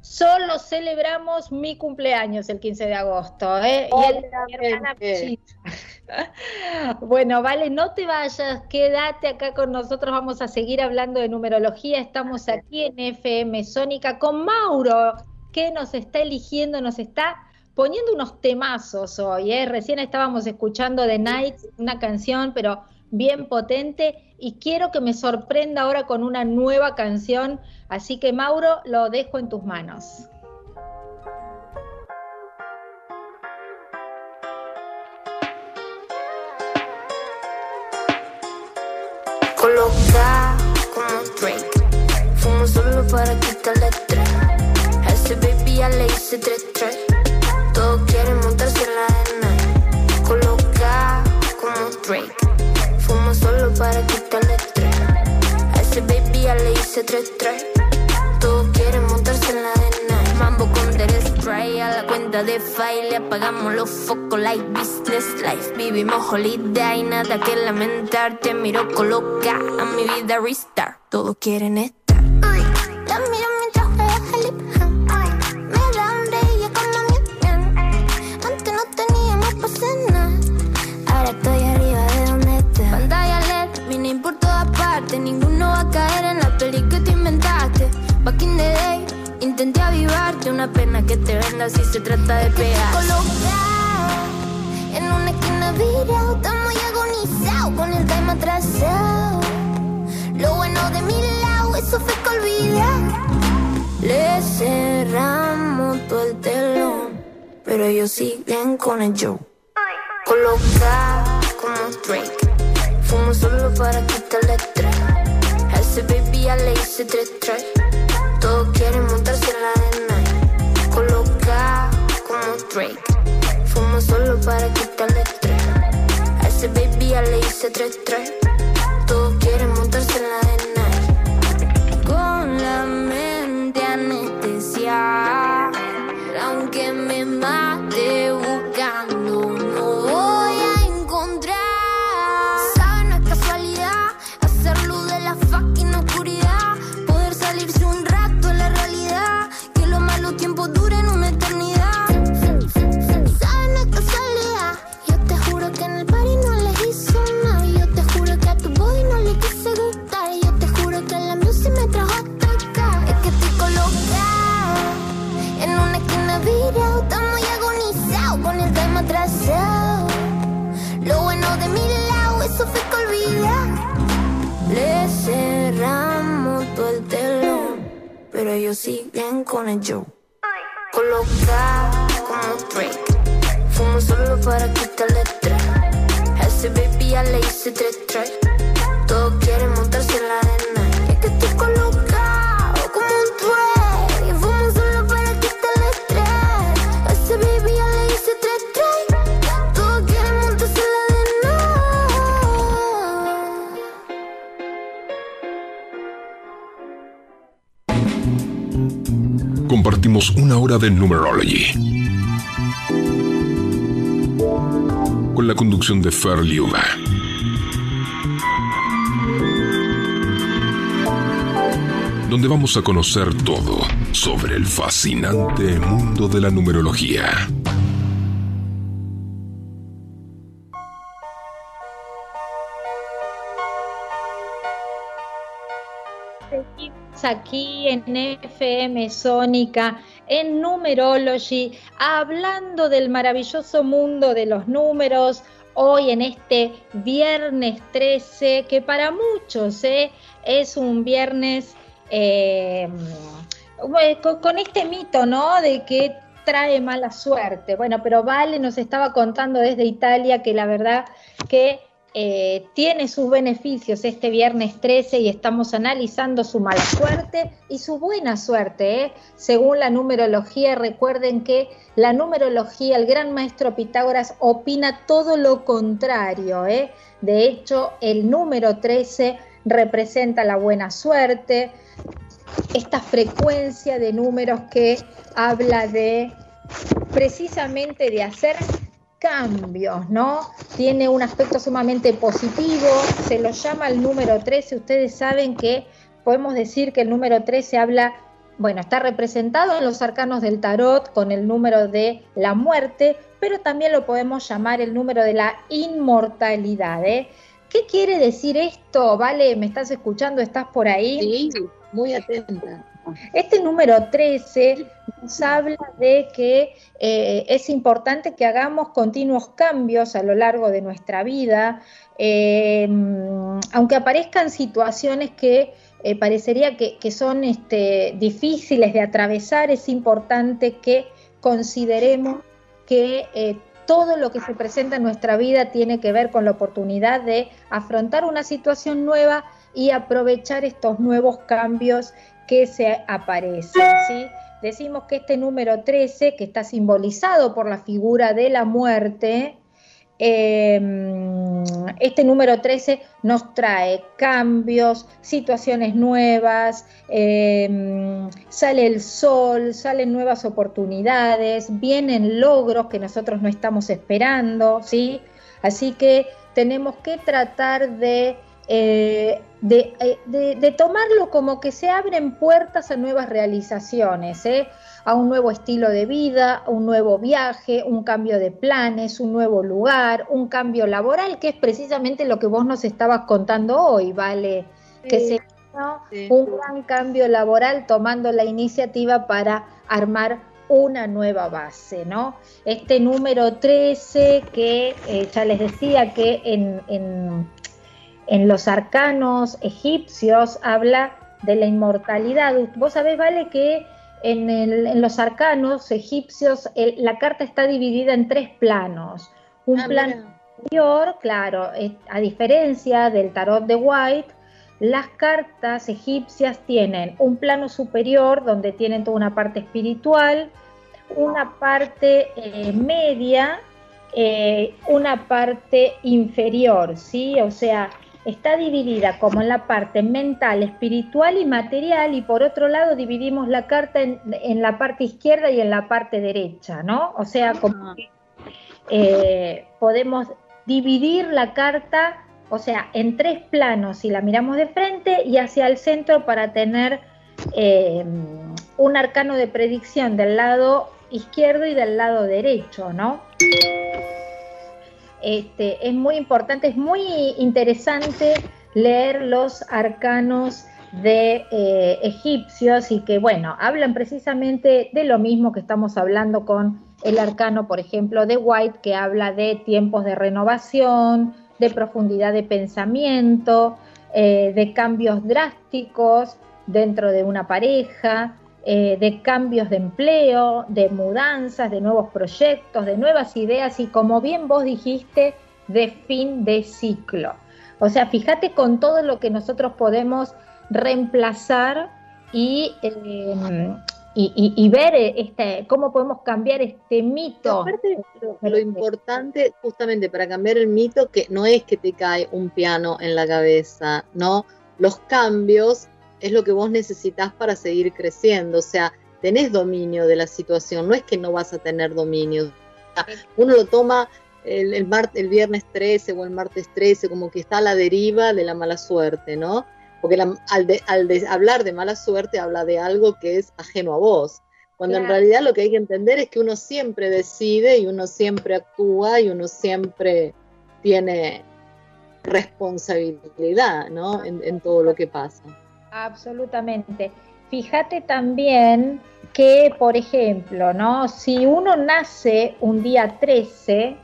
Solo celebramos mi cumpleaños el 15 de agosto, ¿eh? Y el de bueno, vale, no te vayas, quédate acá con nosotros, vamos a seguir hablando de numerología. Estamos aquí en FM Sónica con Mauro, que nos está eligiendo, nos está poniendo unos temazos hoy. ¿eh? Recién estábamos escuchando The Night, una canción, pero bien potente, y quiero que me sorprenda ahora con una nueva canción. Así que, Mauro, lo dejo en tus manos. Coloca como Drake. Fumo solo para quitarle estrés. A ese baby ya le hice tres tres. Todos quieren montarse en la arena. Coloca como Drake. Fumo solo para quitarle estrés. A ese baby ya le hice tres tres. Spray a la cuenta de file. Apagamos los focos like business life. Vivimos holiday, nada que lamentar. Te miro coloca a mi vida restart. Todos quieren estar. Ay, la miro mientras juega el Me da hambre y ya como mi Antes no teníamos para cenar. Ahora estoy arriba de donde está. Pantalla LED, vine por todas partes. Ninguno va a caer en la peli que te inventaste. Back. Intenté avivarte una pena que te venda si se trata de pegar. Colocado en una esquina virado, estamos muy agonizados con el time atrasado. Lo bueno de mi lado, eso fue que olvidé. Le cerramos todo el telón, pero ellos siguen con el show. Colocado como Drake, fumo solo para quitarle estrés. A ese baby ya le hice tres tres. Todos quieren montarse en la arena. Coloca como Drake. Fumo solo para quitarle estrés. A ese baby ya le hice tres tres. Todos quieren montarse en la siguen con el show. Colocado como Drake, fumo solo para quitarle estrés. A ese baby ya le hice tres De Numerology. Con la conducción de Fer Liuba. donde vamos a conocer todo sobre el fascinante mundo de la numerología. Seguimos aquí en FM Sónica, en Numerology, hablando del maravilloso mundo de los números, hoy en este viernes 13, que para muchos ¿eh? es un viernes eh, con, este mito, ¿no? De que trae mala suerte. Bueno, pero Vale nos estaba contando desde Italia que la verdad que eh, tiene sus beneficios este viernes 13 y estamos analizando su mala suerte y su buena suerte, ¿eh? según la numerología. Recuerden que la numerología, el gran maestro Pitágoras opina todo lo contrario. ¿eh? De hecho, el número 13 representa la buena suerte, esta frecuencia de números que habla de precisamente de hacer cambios, ¿no? Tiene un aspecto sumamente positivo, se lo llama el número 13, ustedes saben que podemos decir que el número 13 habla, bueno, está representado en los arcanos del tarot con el número de la muerte, pero también lo podemos llamar el número de la inmortalidad, ¿eh? ¿Qué quiere decir esto? Vale, ¿me estás escuchando? ¿Estás por ahí? Sí, muy atenta. Este número 13 nos habla de que eh, es importante que hagamos continuos cambios a lo largo de nuestra vida, eh, aunque aparezcan situaciones que eh, parecería que, que son este, difíciles de atravesar, es importante que consideremos que todo lo que se presenta en nuestra vida tiene que ver con la oportunidad de afrontar una situación nueva y aprovechar estos nuevos cambios que se aparecen. ¿sí? Decimos que este número 13, que está simbolizado por la figura de la muerte, em, este número 13 nos trae cambios, situaciones nuevas, em, sale el sol, salen nuevas oportunidades, vienen logros que nosotros no estamos esperando, ¿sí? Así que tenemos que tratar de eh, eh, de, tomarlo como que se abren puertas a nuevas realizaciones, ¿eh? a un nuevo estilo de vida, un nuevo viaje, un cambio de planes, un nuevo lugar, un cambio laboral, que es precisamente lo que vos nos estabas contando hoy, ¿vale? Que se un gran cambio laboral tomando la iniciativa para armar una nueva base, ¿no? Este número 13 que ya les decía que en, en los arcanos egipcios habla de la inmortalidad. Vos sabés, vale, que en, los arcanos egipcios la carta está dividida en tres planos. Un ah, plano superior, claro, a diferencia del tarot de White, las cartas egipcias tienen un plano superior donde tienen toda una parte espiritual, una parte eh, media, eh, una parte inferior, ¿sí? O sea, está dividida como en la parte mental, espiritual y material, y por otro lado dividimos la carta en, la parte izquierda y en la parte derecha, ¿no? O sea, como eh, podemos dividir la carta, o sea, en tres planos si la miramos de frente y hacia el centro para tener eh, un arcano de predicción del lado izquierdo y del lado derecho, ¿no? Este, es muy importante, es muy interesante leer los arcanos de eh, egipcios y que, bueno, hablan precisamente de lo mismo que estamos hablando con el arcano, por ejemplo, de White, que habla de tiempos de renovación, de profundidad de pensamiento, eh, de cambios drásticos dentro de una pareja, eh, de cambios de empleo, de mudanzas, de nuevos proyectos, de nuevas ideas y como bien vos dijiste, de fin de ciclo. O sea, fíjate con todo lo que nosotros podemos reemplazar y, em, y, ver este, cómo podemos cambiar este mito. Aparte, lo, importante, justamente para cambiar el mito, que no es que te cae un piano en la cabeza, ¿no? Los cambios es lo que vos necesitas para seguir creciendo, o sea, tenés dominio de la situación, no es que no vas a tener dominio. Uno lo toma el, el, el viernes 13 o el martes 13 como que está a la deriva de la mala suerte, ¿no? porque al, hablar de mala suerte habla de algo que es ajeno a vos, cuando en realidad lo que hay que entender es que uno siempre decide y uno siempre actúa y uno siempre tiene responsabilidad ¿no? en, todo lo que pasa. Absolutamente. Fíjate también que, por ejemplo, ¿no? si uno nace un día 13,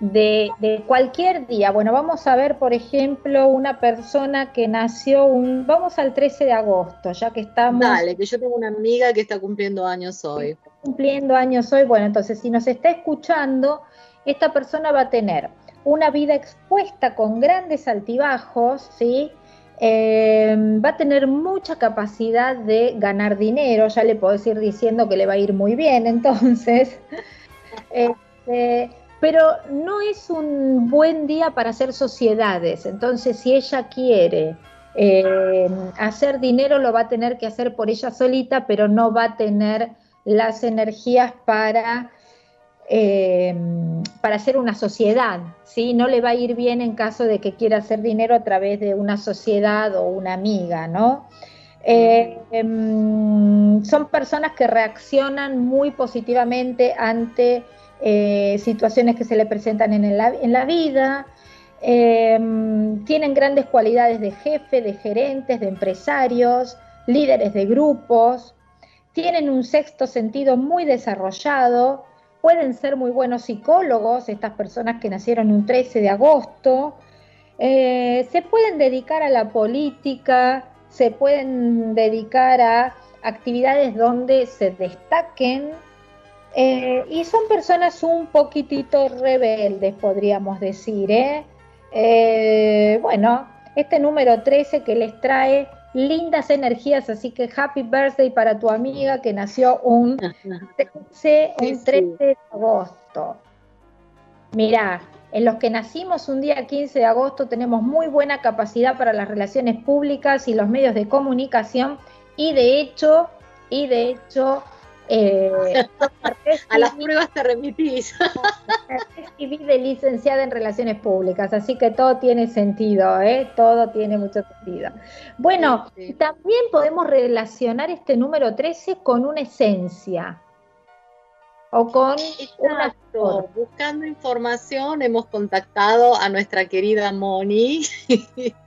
de, cualquier día. Bueno, vamos a ver, por ejemplo, una persona que nació un, vamos al 13 de agosto, ya que estamos... Dale, que yo tengo una amiga que está cumpliendo años hoy. cumpliendo años hoy, bueno, entonces si nos está escuchando, esta persona va a tener una vida expuesta con grandes altibajos, ¿sí? Eh, va a tener mucha capacidad de ganar dinero, ya le puedo ir diciendo que le va a ir muy bien, entonces... Este, pero no es un buen día para hacer sociedades. Entonces, si ella quiere eh, hacer dinero, lo va a tener que hacer por ella solita, pero no va a tener las energías para, eh, para hacer una sociedad. ¿sí? No le va a ir bien en caso de que quiera hacer dinero a través de una sociedad o una amiga, ¿no? Eh, em, son personas que reaccionan muy positivamente ante eh, situaciones que se le presentan en, la, vida. Eh, tienen grandes cualidades de jefe, de gerentes, de empresarios, líderes de grupos. Tienen un sexto sentido muy desarrollado. Pueden ser muy buenos psicólogos, estas personas que nacieron un 13 de agosto. Eh, se pueden dedicar a la política, se pueden dedicar a actividades donde se destaquen eh, y son personas un poquitito rebeldes, podríamos decir. ¿eh? bueno, este número 13 que les trae lindas energías, así que happy birthday para tu amiga que nació un 13, un 13 de agosto. Mirá, en los que nacimos un día 15 de agosto tenemos muy buena capacidad para las relaciones públicas y los medios de comunicación y de hecho, y de hecho eh, a las pruebas te remitís. Recibí de licenciada en Relaciones Públicas, así que todo tiene sentido, ¿eh? todo tiene mucho sentido. Bueno, también podemos relacionar este número 13 con una esencia. O con Exacto. Buscando información, hemos contactado a nuestra querida Moni.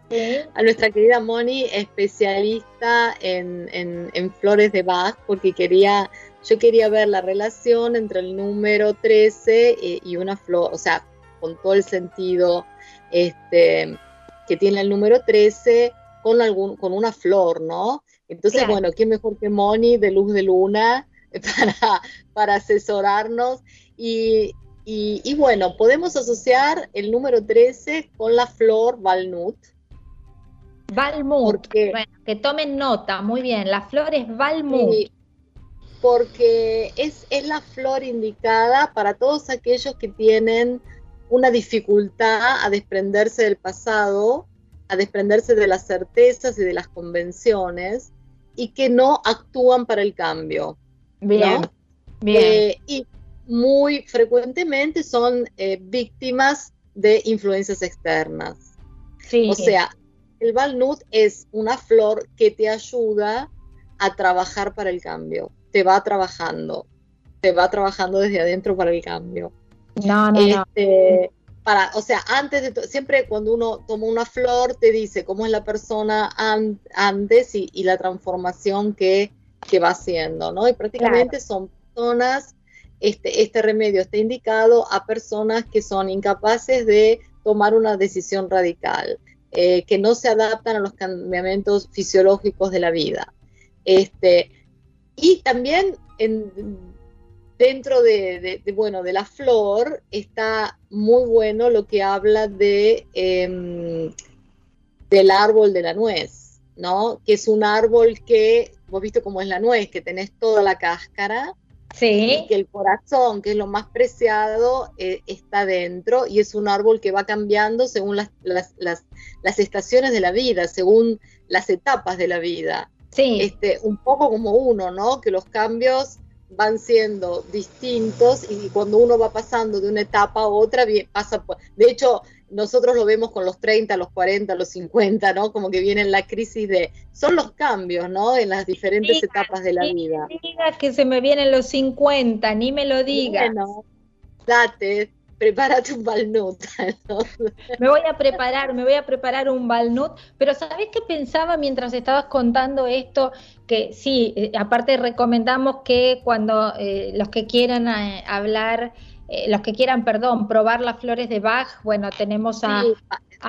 a nuestra querida Moni, especialista en, en, flores de Bach, porque quería yo quería ver la relación entre el número 13 eh, y una flor, o sea, con todo el sentido este, que tiene el número 13 con, algún, con una flor, ¿no? Entonces, bueno, ¿quién mejor que Moni de Luz de Luna para, para asesorarnos? Y, y, bueno, podemos asociar el número 13 con la flor Valnut. Valmut, bueno, que tomen nota, muy bien, la flor es Valmut porque es, es la flor indicada para todos aquellos que tienen una dificultad a desprenderse del pasado, a desprenderse de las certezas y de las convenciones y que no actúan para el cambio. Bien. Bien. Eh, y muy frecuentemente son eh, víctimas de influencias externas. Sí. O sea, el Valnut es una flor que te ayuda a trabajar para el cambio te va trabajando, te va trabajando desde adentro para el cambio. No, no, este, Para, o sea, antes de siempre cuando uno toma una flor te dice cómo es la persona antes y, la transformación que, va haciendo, ¿no? Y prácticamente son personas este, este remedio está indicado a personas que son incapaces de tomar una decisión radical, eh, que no se adaptan a los cambiamientos fisiológicos de la vida. Este, y también dentro de, bueno, de la flor está muy bueno lo que habla de, em, del árbol de la nuez, ¿no? Que es un árbol que, vos viste cómo es la nuez, que tenés toda la cáscara, Sí. que el corazón, que es lo más preciado, eh, está dentro y es un árbol que va cambiando según las, las, las, estaciones de la vida, según las etapas de la vida. Sí. Este, un poco como uno, ¿no? Que los cambios van siendo distintos y cuando uno va pasando de una etapa a otra, pasa De hecho, nosotros lo vemos con los 30, los 40, los 50, ¿no? Como que viene la crisis de... Son los cambios, ¿no? En las diferentes etapas de la vida. digas que se me vienen los 50, ni me lo digas. Bueno, date, prepárate un balnut. Me voy a preparar, me voy a preparar un balnut, pero ¿sabés qué pensaba mientras estabas contando esto? Que sí, eh, aparte recomendamos que cuando eh, los que quieran eh, hablar eh, los que quieran, perdón, probar las flores de Bach, bueno, tenemos a,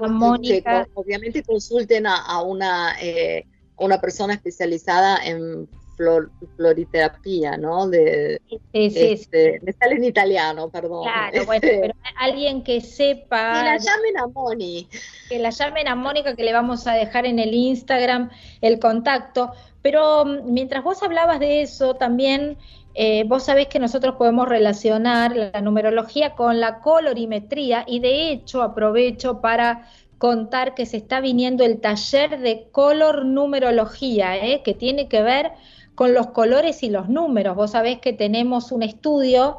Mónica. obviamente consulten a, una, eh, una persona especializada en flor, floriterapia, ¿no? De, sí, este, Me sale en italiano, perdón. Claro, bueno, pero alguien que sepa. Que la llamen a Moni. Que la llamen a Mónica, que le vamos a dejar en el Instagram el contacto. Pero mm, mientras vos hablabas de eso, también eh, vos sabés que nosotros podemos relacionar la numerología con la colorimetría y de hecho aprovecho para contar que se está viniendo el taller de color numerología, ¿eh? que tiene que ver con los colores y los números. Vos sabés que tenemos un estudio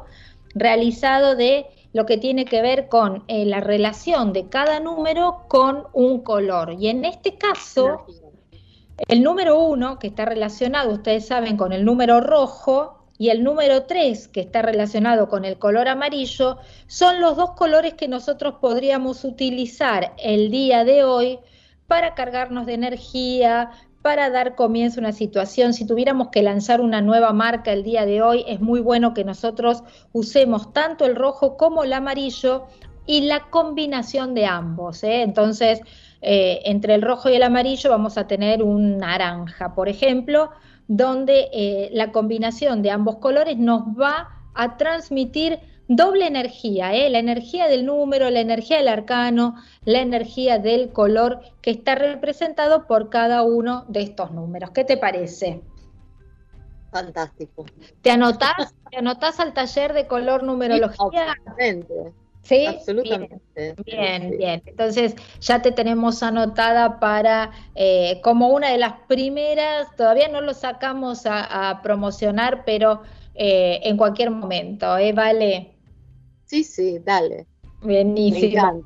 realizado de lo que tiene que ver con eh, la relación de cada número con un color. Y en este caso, el número uno, que está relacionado, ustedes saben, con el número rojo, y el número 3, que está relacionado con el color amarillo, son los dos colores que nosotros podríamos utilizar el día de hoy para cargarnos de energía, para dar comienzo a una situación. Si tuviéramos que lanzar una nueva marca el día de hoy, es muy bueno que nosotros usemos tanto el rojo como el amarillo y la combinación de ambos. ¿eh? Entonces, eh, entre el rojo y el amarillo vamos a tener un naranja, por ejemplo, donde eh, la combinación de ambos colores nos va a transmitir doble energía, ¿eh? la energía del número, la energía del arcano, la energía del color que está representado por cada uno de estos números. ¿Qué te parece? Fantástico. ¿Te anotás, ¿te anotás al taller de color numerología? Sí, absolutamente. Bien, bien, Entonces ya te tenemos anotada para eh, como una de las primeras, todavía no lo sacamos a, promocionar, pero eh, en cualquier momento, ¿eh? Vale. Sí, sí, dale. Buenísimo,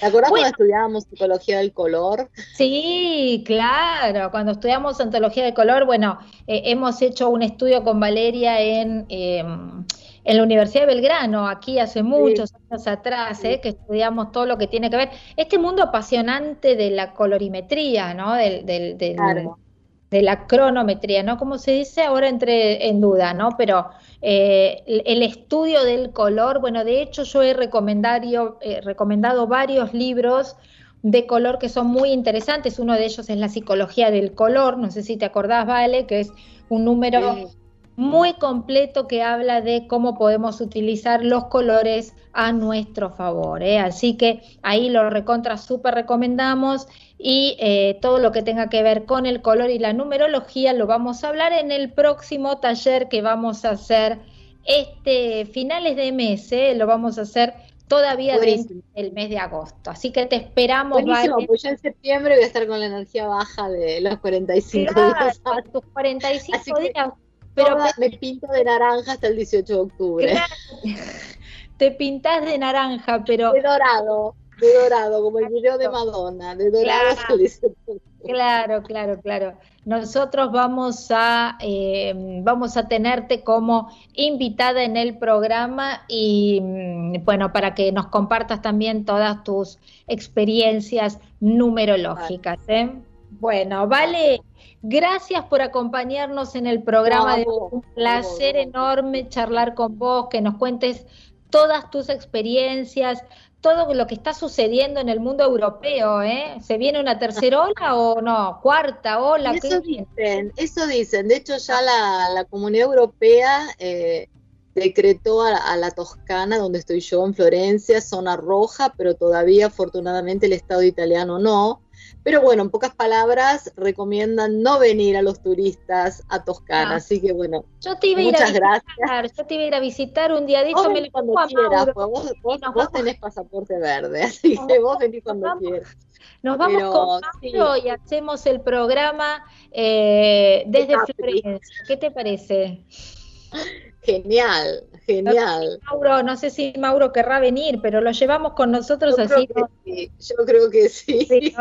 ¿Te acuerdas cuando estudiábamos psicología del color? Sí, claro, cuando estudiamos antología del color, bueno, eh, hemos hecho un estudio con Valeria en em, en la Universidad de Belgrano, aquí hace muchos años atrás, ¿eh? que estudiamos todo lo que tiene que ver, este mundo apasionante de la colorimetría, ¿no? Del, del, De la cronometría, ¿no? Como se dice ahora entre en duda, ¿no? Pero eh, el, estudio del color, bueno, de hecho yo he recomendado, eh, recomendado varios libros de color que son muy interesantes. Uno de ellos es La psicología del color, no sé si te acordás, Vale, que es un número muy completo que habla de cómo podemos utilizar los colores a nuestro favor. ¿eh? Así que ahí lo recontra súper recomendamos y eh, todo lo que tenga que ver con el color y la numerología lo vamos a hablar en el próximo taller que vamos a hacer este finales de mes, ¿eh? lo vamos a hacer todavía el mes de agosto. Así que te esperamos. Buenísimo, pues ya en septiembre voy a estar con la energía baja de los 45 días. Tus 45 días pero me pinto de naranja hasta el 18 de octubre. Te pintas de naranja, pero... De dorado, de dorado, como el video de Madonna, de dorado hasta el 18 de octubre. Claro, claro, claro. Nosotros vamos a, eh, vamos a tenerte como invitada en el programa y mm, bueno, para que nos compartas también todas tus experiencias numerológicas. ¿eh? Bueno, vale, gracias por acompañarnos en el programa de un placer enorme charlar con vos, que nos cuentes todas tus experiencias, todo lo que está sucediendo en el mundo europeo, ¿eh? ¿Se viene una tercera ola o no? ¿Cuarta ola? Eso dicen, eso dicen. De hecho, ya la, Comunidad Europea eh, decretó a, la Toscana, donde estoy yo, en Florencia, zona roja, pero todavía afortunadamente el Estado italiano no. Pero bueno, en pocas palabras, recomiendan no venir a los turistas a Toscana. Ah. Así que bueno, yo te iba muchas a ir a gracias. Visitar, yo te iba a ir a visitar un día de esto. Me cuando quieras, pues vos, vos, tenés pasaporte verde, así que vos venís cuando quieras. Nos vamos con Mauro y hacemos el programa eh, desde Florencia. ¿Qué te parece? Genial, genial. Mauro, no sé si Mauro querrá venir, pero lo llevamos con nosotros así. Yo creo que sí.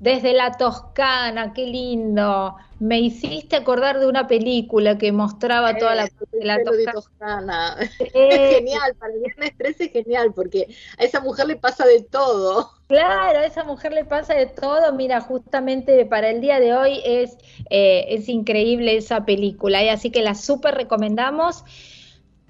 Desde la Toscana, qué lindo. Me hiciste acordar de una película que mostraba toda la, de la Toscana. genial, para el viernes 13 es genial, porque a esa mujer le pasa de todo. Claro, a esa mujer le pasa de todo. Mira, justamente para el día de hoy es, eh, es increíble esa película, y ¿eh? así que la súper recomendamos.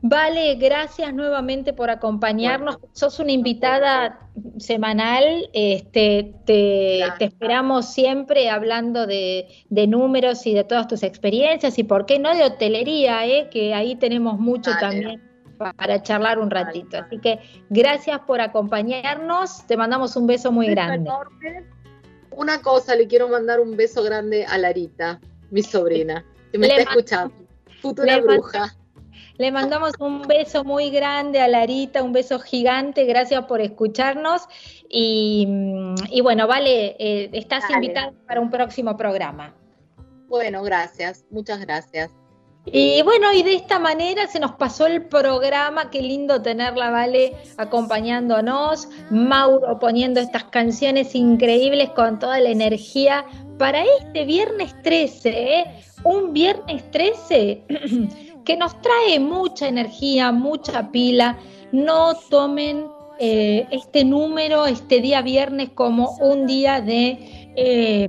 Vale, gracias nuevamente por acompañarnos. Sos una invitada semanal, este, te, esperamos siempre hablando de, números y de todas tus experiencias y por qué no de hotelería, ¿eh? que ahí tenemos mucho también para charlar un ratito. Así que gracias por acompañarnos, te mandamos un beso muy grande. Una cosa, le quiero mandar un beso grande a Larita, mi sobrina, que me está escuchando, futura bruja. Le mandamos un beso muy grande a Larita, un beso gigante, gracias por escucharnos. Y, bueno, vale, eh, estás invitada para un próximo programa. Bueno, gracias, muchas gracias. Y bueno, y de esta manera se nos pasó el programa, qué lindo tenerla, Vale, acompañándonos, Mauro poniendo estas canciones increíbles con toda la energía para este viernes 13, ¿eh? un viernes 13 que nos trae mucha energía, mucha pila. No tomen eh, este número, este día viernes, como un día de, eh,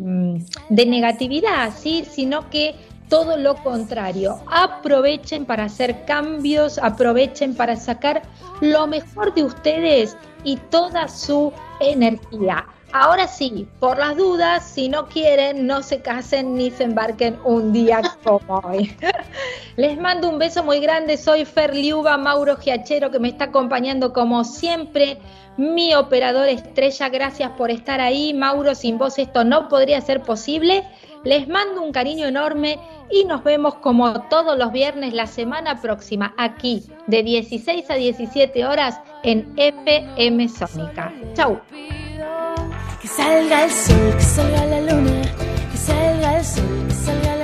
de negatividad, ¿sí? sino que todo lo contrario. Aprovechen para hacer cambios, aprovechen para sacar lo mejor de ustedes y toda su energía. Ahora sí, por las dudas, si no quieren, no se casen ni se embarquen un día como hoy. Les mando un beso muy grande. Soy Fer Liuba, Mauro Giachero, que me está acompañando como siempre. Mi operador estrella, gracias por estar ahí. Mauro, sin vos esto no podría ser posible. Les mando un cariño enorme y nos vemos como todos los viernes la semana próxima aquí de 16 a 17 horas en FM Sónica. Chau. Que salga el sol, que salga la luna, que salga el sol, que salga la luna,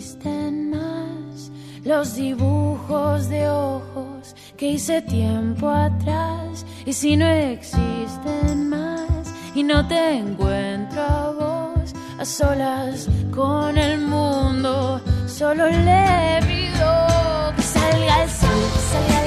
existen más los dibujos de ojos que hice tiempo atrás. Y si no existen más y no te encuentro a vos, a solas con el mundo, solo le pido que salga el sol,